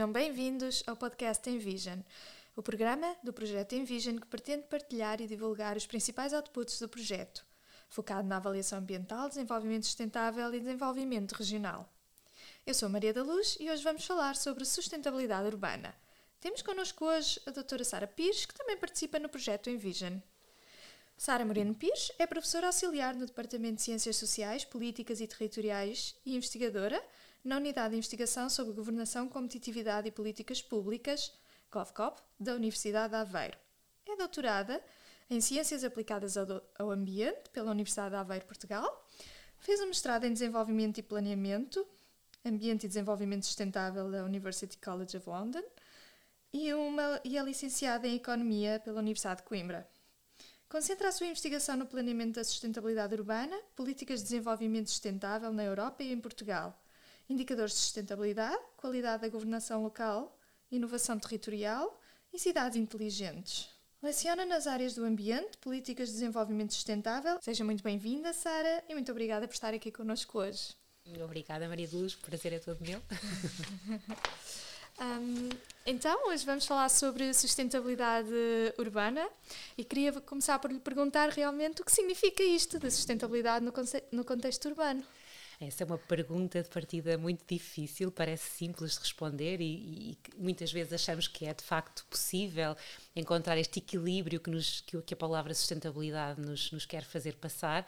Sejam bem-vindos ao podcast Envision, o programa do projeto Envision que pretende partilhar e divulgar os principais outputs do projeto, focado na avaliação ambiental, desenvolvimento sustentável e desenvolvimento regional. Eu sou Maria da Luz e hoje vamos falar sobre sustentabilidade urbana. Temos connosco hoje a doutora Sara Pires, que também participa no projeto Envision. Sara Moreno Pires é professora auxiliar no Departamento de Ciências Sociais, Políticas e Territoriais e investigadora na Unidade de Investigação sobre Governação, Competitividade e Políticas Públicas, GovCop, da Universidade de Aveiro. É doutorada em Ciências Aplicadas ao Ambiente pela Universidade de Aveiro, Portugal. Fez um mestrado em Desenvolvimento e Planeamento, Ambiente e Desenvolvimento Sustentável da University College of London e, uma, e é licenciada em Economia pela Universidade de Coimbra. Concentra a sua investigação no planeamento da sustentabilidade urbana, políticas de desenvolvimento sustentável na Europa e em Portugal indicadores de sustentabilidade, qualidade da governação local, inovação territorial e cidades inteligentes. Leciona nas áreas do ambiente, políticas de desenvolvimento sustentável. Seja muito bem-vinda, Sara, e muito obrigada por estar aqui connosco hoje. Obrigada, Maria Luz, o prazer é todo meu. um, então, hoje vamos falar sobre sustentabilidade urbana e queria começar por lhe perguntar realmente o que significa isto de sustentabilidade no, no contexto urbano. Essa é uma pergunta de partida muito difícil, parece simples de responder e, e, muitas vezes achamos que é de facto possível encontrar este equilíbrio que, nos, que, a palavra sustentabilidade nos, nos quer fazer passar.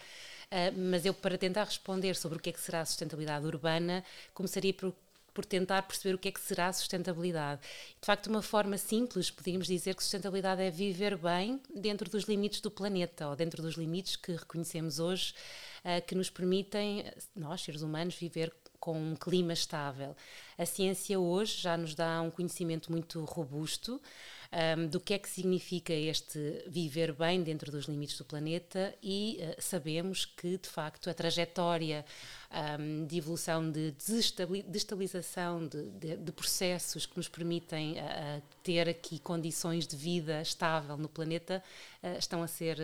Uh, mas eu, para tentar responder sobre o que é que será a sustentabilidade urbana, começaria por por tentar perceber o que é que será sustentabilidade. De facto, uma forma simples, podíamos dizer que sustentabilidade é viver bem dentro dos limites do planeta, ou dentro dos limites que reconhecemos hoje, uh, que nos permitem, nós, seres humanos, viver com um clima estável. A ciência hoje já nos dá um conhecimento muito robusto um, do que é que significa este viver bem dentro dos limites do planeta e uh, sabemos que, de facto, a trajetória um, de evolução, de destabilização de, de, de, processos que nos permitem uh, ter aqui condições de vida estável no planeta uh, estão a ser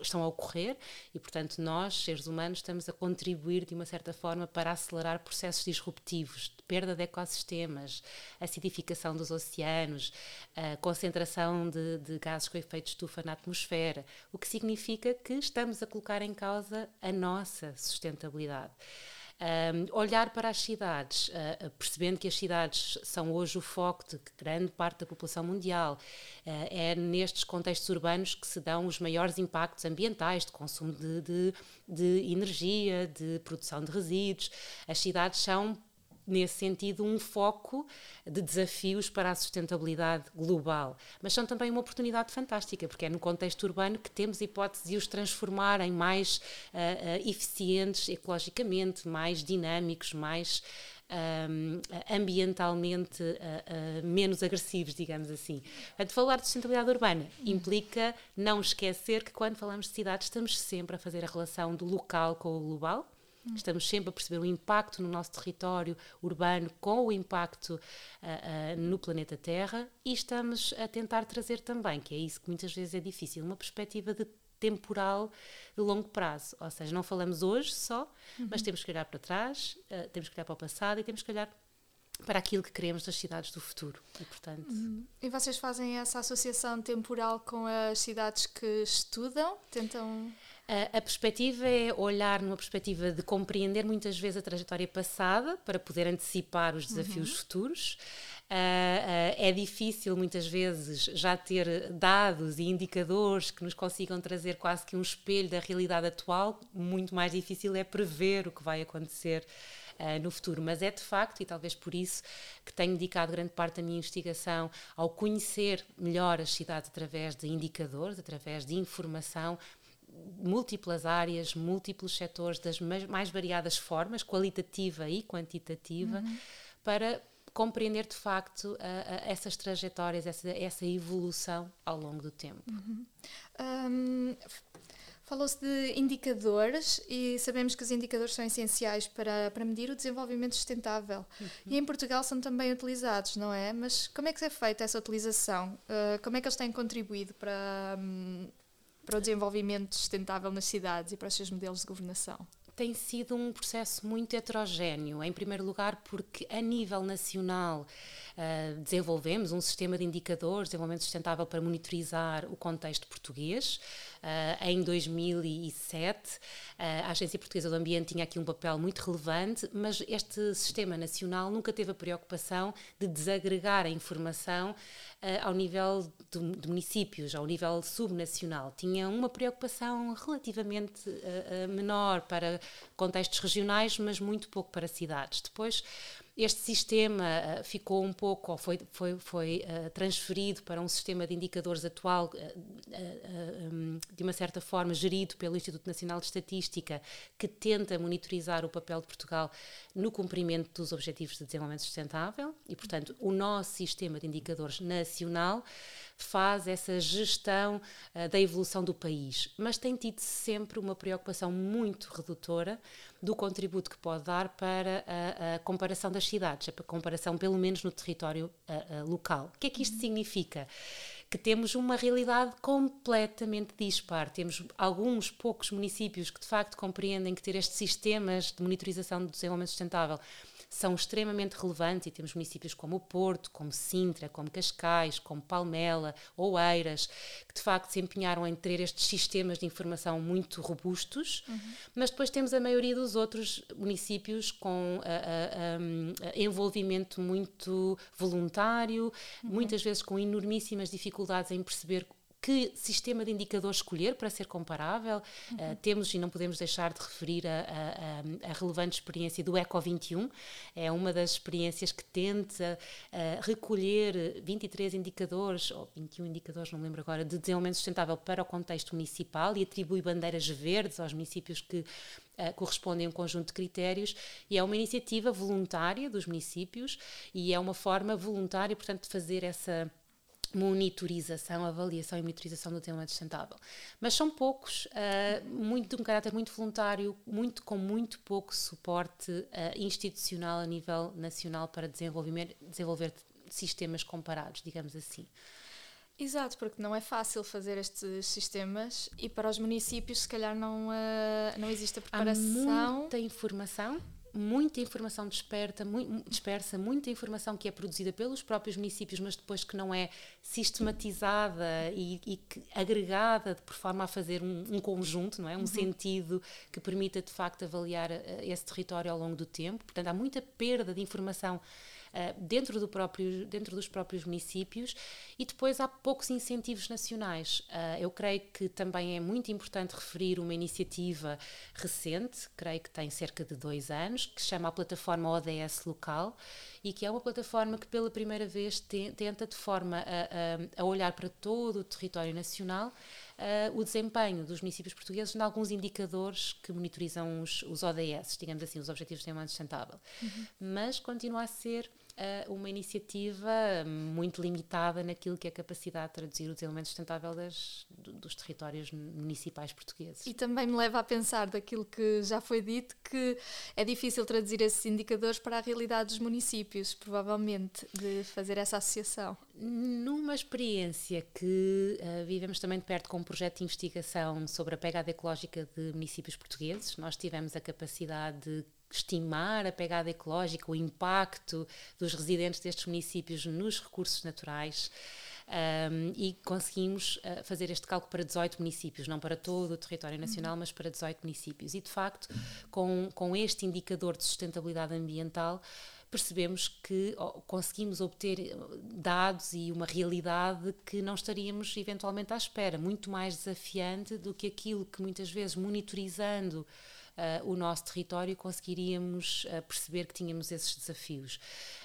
estão a ocorrer e portanto nós seres humanos estamos a contribuir de uma certa forma para acelerar processos disruptivos perda de ecossistemas acidificação dos oceanos a concentração de, de gases com efeito estufa na atmosfera o que significa que estamos a colocar em causa a nossa sustentabilidade um, olhar para as cidades, uh, percebendo que as cidades são hoje o foco de grande parte da população mundial, uh, é nestes contextos urbanos que se dão os maiores impactos ambientais, de consumo de, de, de energia, de produção de resíduos. As cidades são nesse sentido, um foco de desafios para a sustentabilidade global. Mas são também uma oportunidade fantástica, porque é no contexto urbano que temos hipótese de os transformar em mais uh, uh, eficientes ecologicamente, mais dinâmicos, mais um, ambientalmente uh, uh, menos agressivos, digamos assim. Portanto, falar de sustentabilidade urbana implica não esquecer que quando falamos de cidades estamos sempre a fazer a relação do local com o global Hum. Estamos sempre a perceber o impacto no nosso território urbano com o impacto uh, uh, no planeta Terra e estamos a tentar trazer também, que é isso que muitas vezes é difícil, uma perspectiva de temporal de longo prazo. Ou seja, não falamos hoje só, uhum. mas temos que olhar para trás, uh, temos que olhar para o passado e temos que olhar para aquilo que queremos das cidades do futuro. E, portanto... Uhum. e vocês fazem essa associação temporal com as cidades que estudam? Tentam. A, a perspectiva é olhar numa perspectiva de compreender muitas vezes a trajetória passada para poder antecipar os desafios uhum. futuros. Uh, uh, é difícil muitas vezes já ter dados e indicadores que nos consigam trazer quase que um espelho da realidade atual. Muito mais difícil é prever o que vai acontecer uh, no futuro. Mas é de facto, e talvez por isso, que tenho dedicado grande parte da minha investigação ao conhecer melhor as cidades através de indicadores, através de informação múltiplas áreas, múltiplos setores, das mais variadas formas, qualitativa e quantitativa, uhum. para compreender de facto essas trajetórias, essa, essa evolução ao longo do tempo. Uhum. Um, Falou-se de indicadores e sabemos que os indicadores são essenciais para, para medir o desenvolvimento sustentável. Uhum. E em Portugal são também utilizados, não é? Mas como é que é feita essa utilização? Uh, como é que eles têm contribuído para, um, para o desenvolvimento sustentável nas cidades e para os seus modelos de governação? tem sido um processo muito heterogéneo. Em primeiro lugar, porque a nível nacional uh, desenvolvemos um sistema de indicadores, de desenvolvimento sustentável para monitorizar o contexto português. Uh, em 2007, uh, a Agência Portuguesa do Ambiente tinha aqui um papel muito relevante, mas este sistema nacional nunca teve a preocupação de desagregar a informação ao nível de, de, municípios, ao nível subnacional. Tinha uma preocupação relativamente menor para contextos regionais, mas muito pouco para cidades. Depois, este sistema uh, ficou um pouco, ou foi, foi, foi uh, transferido para um sistema de indicadores atual, uh, um, de uma certa forma gerido pelo Instituto Nacional de Estatística, que tenta monitorizar o papel de Portugal no cumprimento dos Objetivos de Desenvolvimento Sustentável. E, portanto, o nosso sistema de indicadores nacional faz essa gestão da evolução do país, mas tem tido sempre uma preocupação muito redutora do contributo que pode dar para a, a comparação das cidades, a comparação pelo menos no território a, local. O que é que isto significa? que temos uma realidade completamente dispar. Temos alguns poucos municípios que de facto compreendem que ter estes sistemas de monitorização do desenvolvimento sustentável são extremamente relevantes e temos municípios como o Porto, como Sintra, como Cascais, como Palmela, Oeiras, que de facto se empenharam em ter estes sistemas de informação muito robustos, uhum. mas depois temos a maioria dos outros municípios com a, a, a, envolvimento muito voluntário, uhum. muitas vezes com enormíssimas dificuldades em perceber que sistema de indicadores escolher para ser comparável. Uhum. Uh, temos e não podemos deixar de referir a, a, a, relevante experiência do Eco 21, é uma das experiências que tenta uh, recolher 23 indicadores, ou 21 indicadores, não me lembro agora, de desenvolvimento sustentável para o contexto municipal e atribui bandeiras verdes aos municípios que uh, correspondem a um conjunto de critérios e é uma iniciativa voluntária dos municípios e é uma forma voluntária, portanto, de fazer essa monitorização, avaliação e monitorização do tema sustentável. Mas são poucos, uh, muito de um caráter muito voluntário, muito com muito pouco suporte uh, institucional a nível nacional para desenvolver, desenvolver sistemas comparados, digamos assim. Exato, porque não é fácil fazer estes sistemas e para os municípios se calhar não, uh, não existe a preparação. Há muita informação muita informação dispersa, muito, dispersa, muita informação que é produzida pelos próprios municípios, mas depois que não é sistematizada e, e que, agregada por forma a fazer um, um conjunto, não é? Um uhum. sentido que permita de facto avaliar eh, esse território ao longo do tempo. Portanto, há muita perda de informação dentro, do próprio, dentro dos próprios municípios e depois há poucos incentivos nacionais. Uh, eu creio que também é muito importante referir uma iniciativa recente, creio que tem cerca de dois anos, que se chama a plataforma ODS Local e que é uma plataforma que pela primeira vez te, tenta de forma a, a, a, olhar para todo o território nacional Uh, o desempenho dos municípios portugueses em alguns indicadores que monitorizam os, os ODS, digamos assim, os Objetivos de Desenvolvimento Sustentável. Uhum. Mas continua a ser uh, uma iniciativa muito limitada naquilo que é a capacidade de traduzir o desenvolvimento sustentável das, dos territórios municipais portugueses. E também me leva a pensar daquilo que já foi dito, que é difícil traduzir esses indicadores para a realidade dos municípios, provavelmente, de fazer essa associação. Numa experiência que uh, vivemos também de perto com um projeto de investigação sobre a pegada ecológica de municípios portugueses, nós tivemos a capacidade de estimar a pegada ecológica, o impacto dos residentes destes municípios nos recursos naturais. Um, e conseguimos uh, fazer este cálculo para 18 municípios, não para todo o território nacional, mas para 18 municípios. E, de facto, com, com este indicador de sustentabilidade ambiental, percebemos que conseguimos obter eh, dados e uma realidade que não estaríamos eventualmente à espera, muito mais desafiante do que aquilo que muitas vezes monitorizando uh, o nosso território, conseguiríamos uh, perceber que tínhamos esses desafios.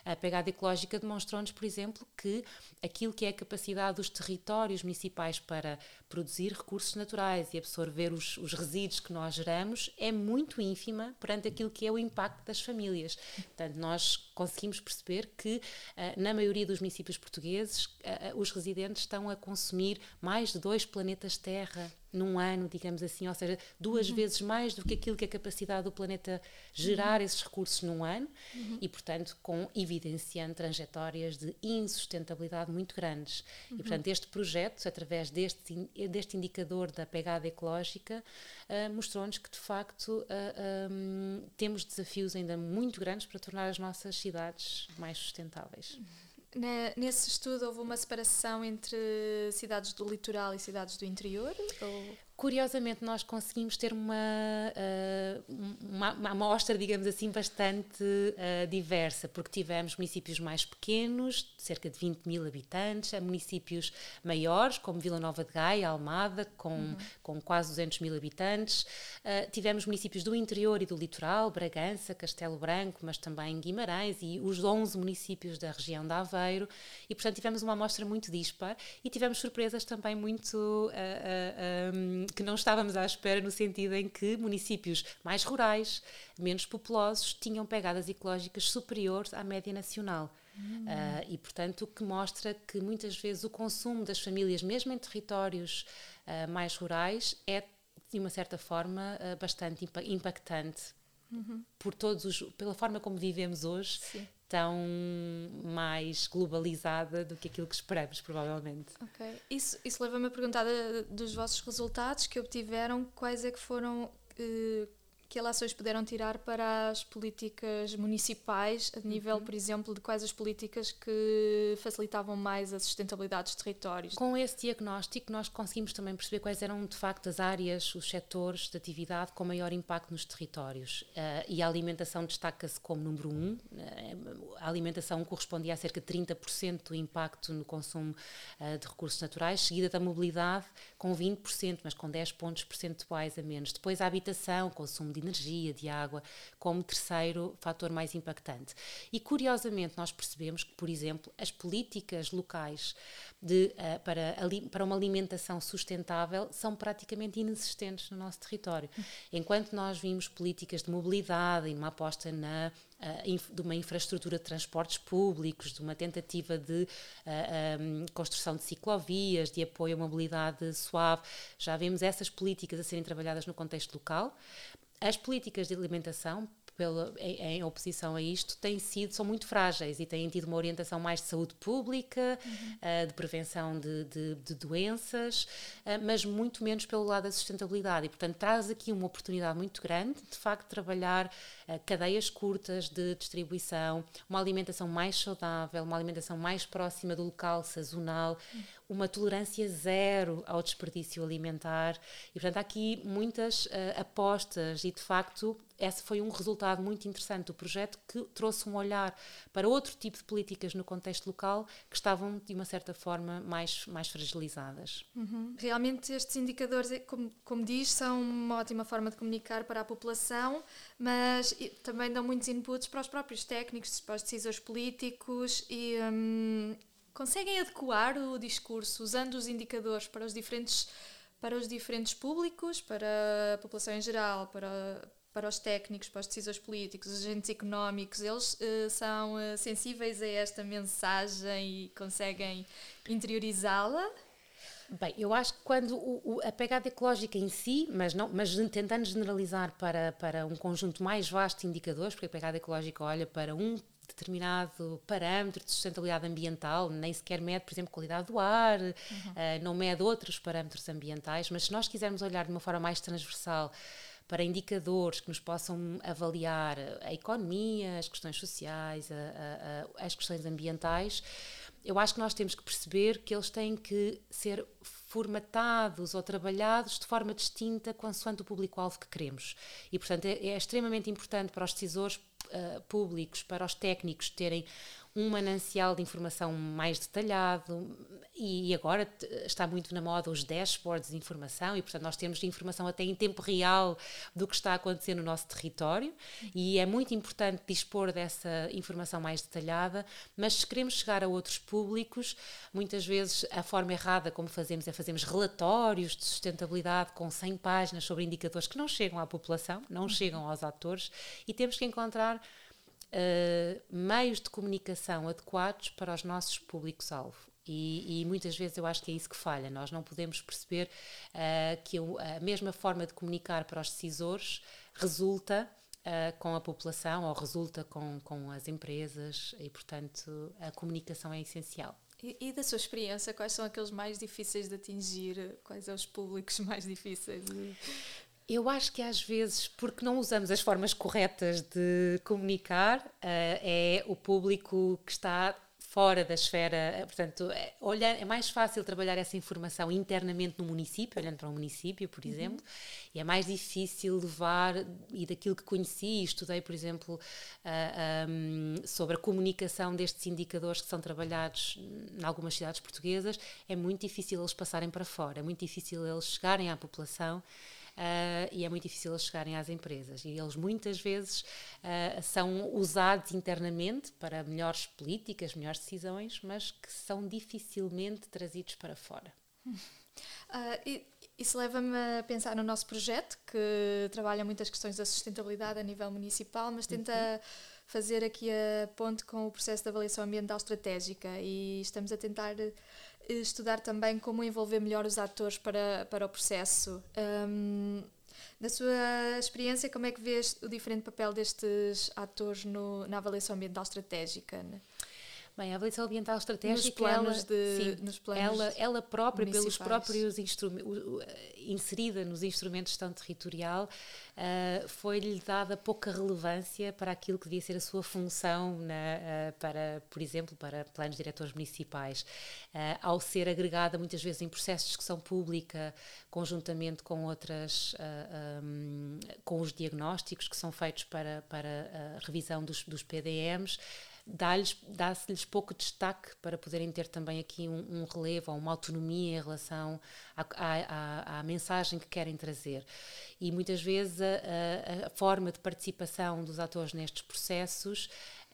A pegada ecológica demonstrou-nos, por exemplo, que aquilo que é a capacidade dos territórios municipais para produzir recursos naturais e absorver os, os resíduos que nós geramos é muito ínfima perante aquilo que é o impacto das famílias. Portanto, nós conseguimos perceber que, uh, na maioria dos municípios portugueses, os residentes estão a consumir mais de dois planetas Terra num ano, digamos assim, ou seja, duas uhum. vezes mais do que aquilo que a capacidade do planeta gerar uhum. esses recursos num ano uhum. e, portanto, com evidenciando trajetórias de insustentabilidade muito grandes. E, uhum. portanto, este projeto, através deste, deste indicador da pegada ecológica, uh, mostrou-nos que, de facto, uh, ah, um, temos desafios ainda muito grandes para tornar as nossas cidades mais sustentáveis. Nesse estudo houve uma separação entre cidades do litoral e cidades do interior? Ou? Curiosamente, nós conseguimos ter uma, uh, uma, uma amostra, digamos assim, bastante uh, diversa, porque tivemos municípios mais pequenos, cerca de 20 mil habitantes, a municípios maiores, como Vila Nova de Gaia, Almada, com, uhum. com quase 200 mil habitantes. Uh, tivemos municípios do interior e do litoral, Bragança, Castelo Branco, mas também Guimarães e os 11 municípios da região de Aveiro. E, portanto, tivemos uma amostra muito dispar e tivemos surpresas também muito. Um, que não estávamos à espera, no sentido em que municípios mais rurais, menos populosos, tinham pegadas ecológicas superiores à média nacional. Uh, e, portanto, o que mostra que muitas vezes o consumo das famílias, mesmo em territórios uh, mais rurais, é, de uma certa forma, uh, bastante impactante. Uhum. Por todos os, pela forma como vivemos hoje, Sim tão mais globalizada do que aquilo que esperamos, provavelmente. Ok. Isso, isso leva-me a perguntar dos vossos resultados que obtiveram, quais é que foram eh, que relações puderam tirar para as políticas municipais, a nível, uhum. por exemplo, de quais as políticas que facilitavam mais a sustentabilidade dos territórios? Com esse diagnóstico, nós conseguimos também perceber quais eram, de facto, as áreas, os setores de atividade com maior impacto nos territórios. Uh, e a alimentação destaca-se como número um. Uh, a alimentação correspondia a cerca de 30% do impacto no consumo uh, de recursos naturais, seguida da mobilidade, com 20%, mas com 10 pontos percentuais a menos. Depois a habitação, consumo de energia, de água, como terceiro fator mais impactante. E curiosamente nós percebemos que, por exemplo, as políticas locais de, uh, para, para uma alimentação sustentável são praticamente inexistentes no nosso território. Enquanto nós vimos políticas de mobilidade e uma aposta na uh, de uma infraestrutura de transportes públicos, de uma tentativa de uh, eh, um, construção de ciclovias, de apoio à mobilidade suave, já vemos essas políticas a serem trabalhadas no contexto local. As políticas de alimentação pela, em, em, oposição a isto têm sido, são muito frágeis e têm tido uma orientação mais de saúde pública, uhum. uh, de prevenção de, de, de doenças, uh, mas muito menos pelo lado da sustentabilidade. E, portanto, traz aqui uma oportunidade muito grande, de facto, trabalhar uh, cadeias curtas de distribuição, uma alimentação mais saudável, uma alimentação mais próxima do local, sazonal. Uhum uma tolerância zero ao desperdício alimentar. E, portanto, há aqui muitas uh, apostas e, de facto, esse foi um resultado muito interessante do projeto que trouxe um olhar para outro tipo de políticas no contexto local que estavam, de uma certa forma, mais, mais fragilizadas. Uhum. Realmente, estes indicadores, é, como, como diz, são uma ótima forma de comunicar para a população, mas também dão muitos inputs para os próprios técnicos, para os decisores políticos e. Hum, conseguem adequar o discurso usando os indicadores para os diferentes para os diferentes públicos, para a população em geral, para para os técnicos, para os decisores políticos, os agentes económicos, eles uh, são uh, sensíveis a esta mensagem e conseguem interiorizá-la? Bem, eu acho que quando o, o, a pegada ecológica em si, mas, não, mas tentando generalizar para, para um conjunto mais vasto de indicadores, porque a pegada ecológica olha para um determinado parâmetro de sustentabilidade ambiental, nem sequer mede, por exemplo, qualidade do ar, uhum. uh, não mede outros parâmetros ambientais, mas se nós quisermos olhar de uma forma mais transversal para indicadores que nos possam avaliar a economia, as questões sociais, a, a, a, as questões ambientais, eu acho que nós temos que perceber que eles têm que ser formatados ou trabalhados de forma distinta consoante o público-alvo que queremos. E, portanto, é, é extremamente importante para os decisores uh, públicos, para os técnicos terem um manancial de informação mais detalhado e agora está muito na moda os dashboards de informação e portanto nós temos informação até em tempo real do que está a acontecer no nosso território e é muito importante dispor dessa informação mais detalhada, mas se queremos chegar a outros públicos, muitas vezes a forma errada como fazemos é fazermos relatórios de sustentabilidade com 100 páginas sobre indicadores que não chegam à população, não chegam aos atores e temos que encontrar uh, meios de comunicação adequados para os nossos públicos-alvo. E, e, muitas vezes eu acho que é isso que falha. Nós não podemos perceber uh, que a mesma forma de comunicar para os decisores resulta uh, com a população ou resulta com, com as empresas e, portanto, a comunicação é essencial. E, e, da sua experiência, quais são aqueles mais difíceis de atingir? Quais são os públicos mais difíceis? Eu acho que às vezes, porque não usamos as formas corretas de comunicar, uh, é o público que está fora da esfera, eh, portanto, é, olhar, é mais fácil trabalhar essa informação internamente no município, olhando para um município, por uhum. exemplo, e é mais difícil levar, e daquilo que conheci, estudei, por exemplo, uh, ah, um, sobre a comunicação destes indicadores que são trabalhados em algumas cidades portuguesas, é muito difícil eles passarem para fora, é muito difícil eles chegarem à população uh, e é muito difícil eles chegarem às empresas. E eles muitas vezes uh, são usados internamente para melhores políticas, melhores decisões, mas que são dificilmente trazidos para fora. Uh, isso leva-me a pensar no nosso projeto, que trabalha muitas questões da sustentabilidade a nível municipal, mas tenta uhum. fazer aqui a ponte com o processo de avaliação ambiental estratégica e estamos a tentar estudar também como envolver melhor os atores para, para o processo. Um, na sua experiência, como é que vês o diferente papel destes atores no, na avaliação ambiental estratégica? Né? Bem, a avaliação ambiental estratégica, nos planos ela, de, sim, nos planos ela, ela própria, pelos próprios instrumentos, inserida nos instrumentos de gestão territorial, uh, foi-lhe dada pouca relevância para aquilo que devia ser a sua função na, uh, para, por exemplo, para planos diretores municipais, uh, ao ser agregada muitas vezes em processos de discussão pública, conjuntamente com outras, um, com os diagnósticos que são feitos para, para a revisão dos, dos PDMs, dá-se-lhes pouco destaque para poderem ter também aqui um, um relevo ou uma autonomia em relação à, à, à, mensagem que querem trazer. E muitas vezes a, a forma de participação dos atores nestes processos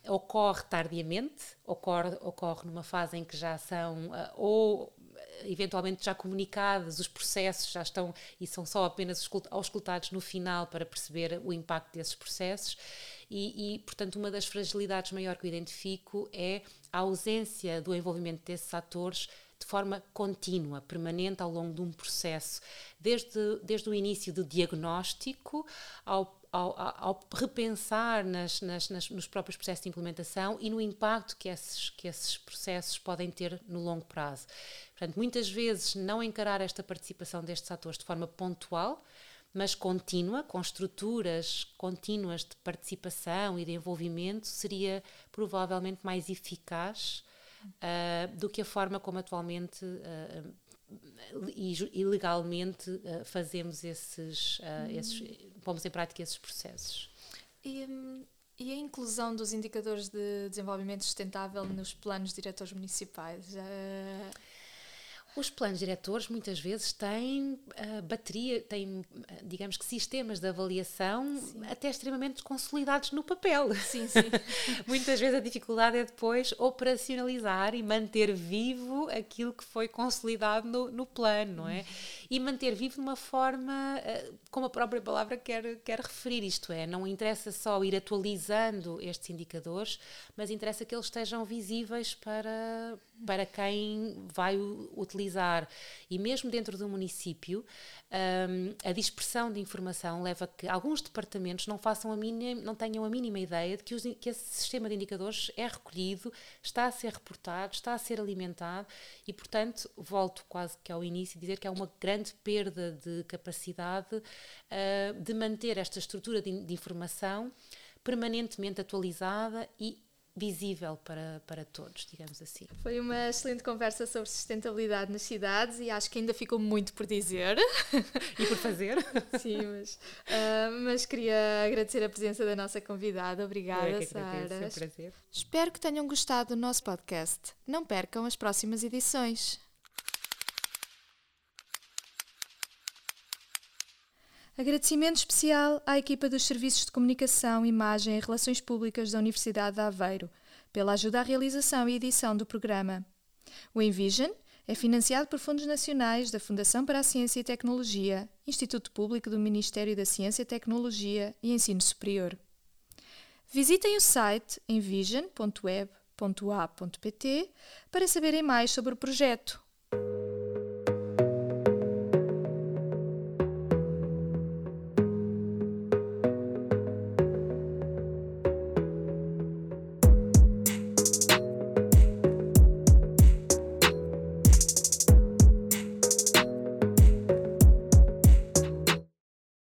ocorre tardiamente, ocorre, ocorre numa fase em que já são uh, ou eventualmente já comunicadas, os processos já estão e são só apenas auscultados no final para perceber o impacto desses processos. E, e, portanto, uma das fragilidades maior que eu identifico é a ausência do envolvimento desses atores de forma contínua, permanente ao longo de um processo, desde, desde o início do diagnóstico ao, ao, ao repensar nas, nas, nas, nos próprios processos de implementação e no impacto que esses, que esses processos podem ter no longo prazo. Portanto, muitas vezes não encarar esta participação destes atores de forma pontual, mas contínua, com estruturas contínuas de participação e de envolvimento, seria provavelmente mais eficaz uh, do que a forma como atualmente uh, e, legalmente uh, fazemos esses, hum. esses, pomos em prática esses processos. E, e, a inclusão dos indicadores de desenvolvimento sustentável nos planos diretores municipais? Os planos diretores muitas vezes têm uh, bateria, têm, uh, digamos que, sistemas de avaliação sim. até extremamente consolidados no papel. Sim, sim. muitas vezes a dificuldade é depois operacionalizar e manter vivo aquilo que foi consolidado no, no plano, não é? E manter vivo de uma forma, uh, como a própria palavra quer, quer referir, isto é, não interessa só ir atualizando estes indicadores, mas interessa que eles estejam visíveis para, para quem vai utilizar. E mesmo dentro do município, um, a dispersão de informação leva a que alguns departamentos não façam a mínima, não tenham a mínima ideia de que, os, que esse sistema de indicadores é recolhido, está a ser reportado, está a ser alimentado e, portanto, volto quase que ao início dizer que há uma grande perda de capacidade uh, de manter esta estrutura de, de informação permanentemente atualizada e visível para, para todos, digamos assim. Foi uma excelente conversa sobre sustentabilidade nas cidades e acho que ainda ficou muito por dizer. e por fazer. Sim, mas, uh, mas queria agradecer a presença da nossa convidada. Obrigada, Eu é que Sara. É um prazer. Espero que tenham gostado do nosso podcast. Não percam as próximas edições. Agradecimento especial à equipa dos Serviços de Comunicação, Imagem e Relações Públicas da Universidade de Aveiro, pela ajuda à realização e edição do programa. O Envision é financiado por fundos nacionais da Fundação para a Ciência e Tecnologia, Instituto Público do Ministério da Ciência, Tecnologia e Ensino Superior. Visitem o site envision.web para saberem mais sobre o projeto.